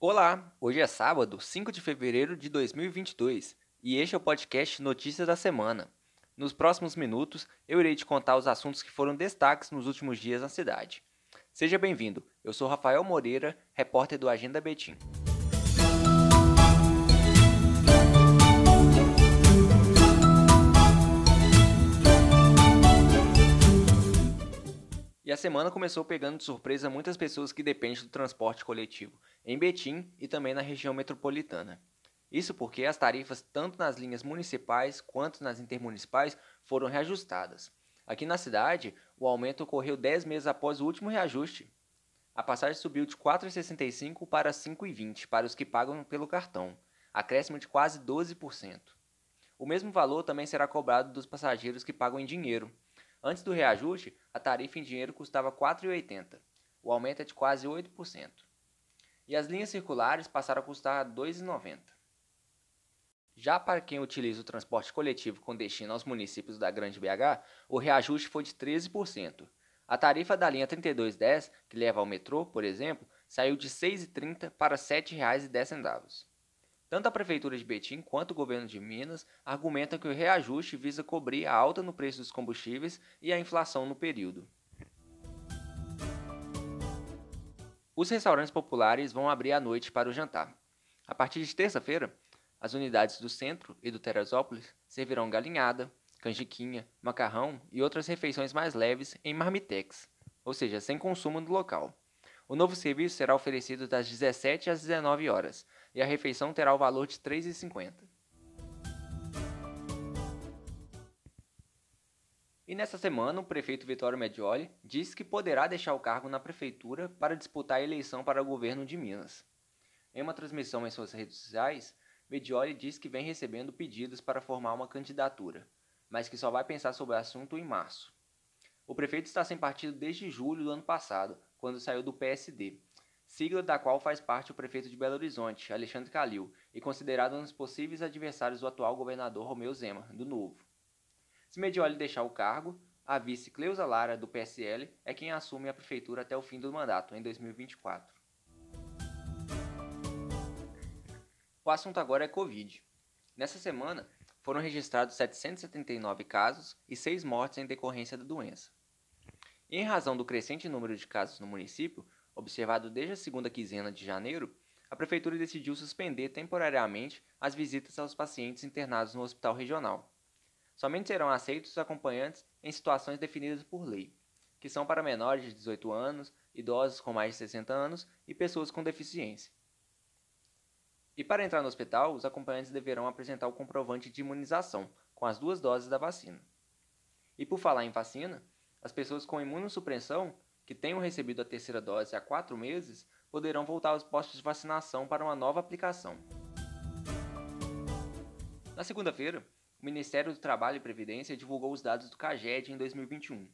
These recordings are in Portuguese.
Olá, hoje é sábado, 5 de fevereiro de 2022 e este é o podcast Notícias da Semana. Nos próximos minutos, eu irei te contar os assuntos que foram destaques nos últimos dias na cidade. Seja bem-vindo, eu sou Rafael Moreira, repórter do Agenda Betim. E a semana começou pegando de surpresa muitas pessoas que dependem do transporte coletivo, em Betim e também na região metropolitana. Isso porque as tarifas, tanto nas linhas municipais quanto nas intermunicipais, foram reajustadas. Aqui na cidade, o aumento ocorreu 10 meses após o último reajuste. A passagem subiu de R$ 4,65 para R$ 5,20 para os que pagam pelo cartão, acréscimo de quase 12%. O mesmo valor também será cobrado dos passageiros que pagam em dinheiro, Antes do reajuste, a tarifa em dinheiro custava R$ 4,80. O aumento é de quase 8%. E as linhas circulares passaram a custar R$ 2,90. Já para quem utiliza o transporte coletivo com destino aos municípios da Grande BH, o reajuste foi de 13%. A tarifa da linha 3210, que leva ao metrô, por exemplo, saiu de R$ 6,30 para R$ 7,10. Tanto a Prefeitura de Betim quanto o governo de Minas argumentam que o reajuste visa cobrir a alta no preço dos combustíveis e a inflação no período. Os restaurantes populares vão abrir à noite para o jantar. A partir de terça-feira, as unidades do centro e do Teresópolis servirão galinhada, canjiquinha, macarrão e outras refeições mais leves em marmitex, ou seja, sem consumo no local. O novo serviço será oferecido das 17 às 19 horas e a refeição terá o valor de R$ 3,50. E nessa semana, o prefeito Vitório Medioli disse que poderá deixar o cargo na prefeitura para disputar a eleição para o governo de Minas. Em uma transmissão em suas redes sociais, Medioli disse que vem recebendo pedidos para formar uma candidatura, mas que só vai pensar sobre o assunto em março. O prefeito está sem partido desde julho do ano passado, quando saiu do PSD, sigla da qual faz parte o prefeito de Belo Horizonte, Alexandre Calil, e considerado um dos possíveis adversários do atual governador Romeu Zema, do Novo. Se Medioli deixar o cargo, a vice Cleusa Lara, do PSL, é quem assume a prefeitura até o fim do mandato, em 2024. O assunto agora é Covid. Nessa semana, foram registrados 779 casos e 6 mortes em decorrência da doença. Em razão do crescente número de casos no município, observado desde a segunda quinzena de janeiro, a Prefeitura decidiu suspender temporariamente as visitas aos pacientes internados no hospital regional. Somente serão aceitos os acompanhantes em situações definidas por lei, que são para menores de 18 anos, idosos com mais de 60 anos e pessoas com deficiência. E para entrar no hospital, os acompanhantes deverão apresentar o comprovante de imunização com as duas doses da vacina. E por falar em vacina, as pessoas com imunossupressão que tenham recebido a terceira dose há quatro meses poderão voltar aos postos de vacinação para uma nova aplicação. Na segunda-feira, o Ministério do Trabalho e Previdência divulgou os dados do CAGED em 2021.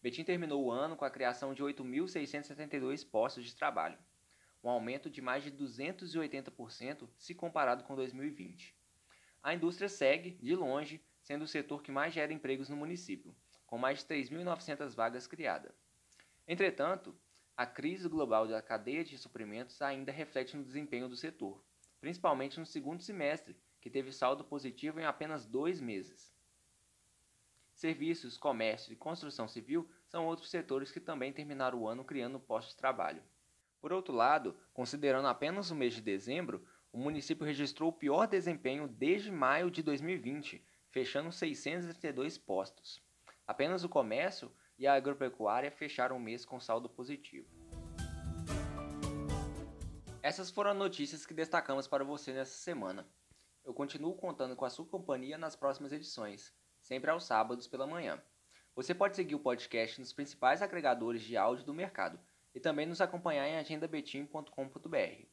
Betim terminou o ano com a criação de 8.672 postos de trabalho, um aumento de mais de 280% se comparado com 2020. A indústria segue, de longe, sendo o setor que mais gera empregos no município, com mais de 3.900 vagas criadas. Entretanto, a crise global da cadeia de suprimentos ainda reflete no desempenho do setor, principalmente no segundo semestre, que teve saldo positivo em apenas dois meses. Serviços, comércio e construção civil são outros setores que também terminaram o ano criando postos de trabalho. Por outro lado, considerando apenas o mês de dezembro, o município registrou o pior desempenho desde maio de 2020, fechando 632 postos. Apenas o comércio e a agropecuária fecharam o mês com saldo positivo. Essas foram as notícias que destacamos para você nessa semana. Eu continuo contando com a sua companhia nas próximas edições, sempre aos sábados pela manhã. Você pode seguir o podcast nos principais agregadores de áudio do mercado e também nos acompanhar em agendabetim.com.br.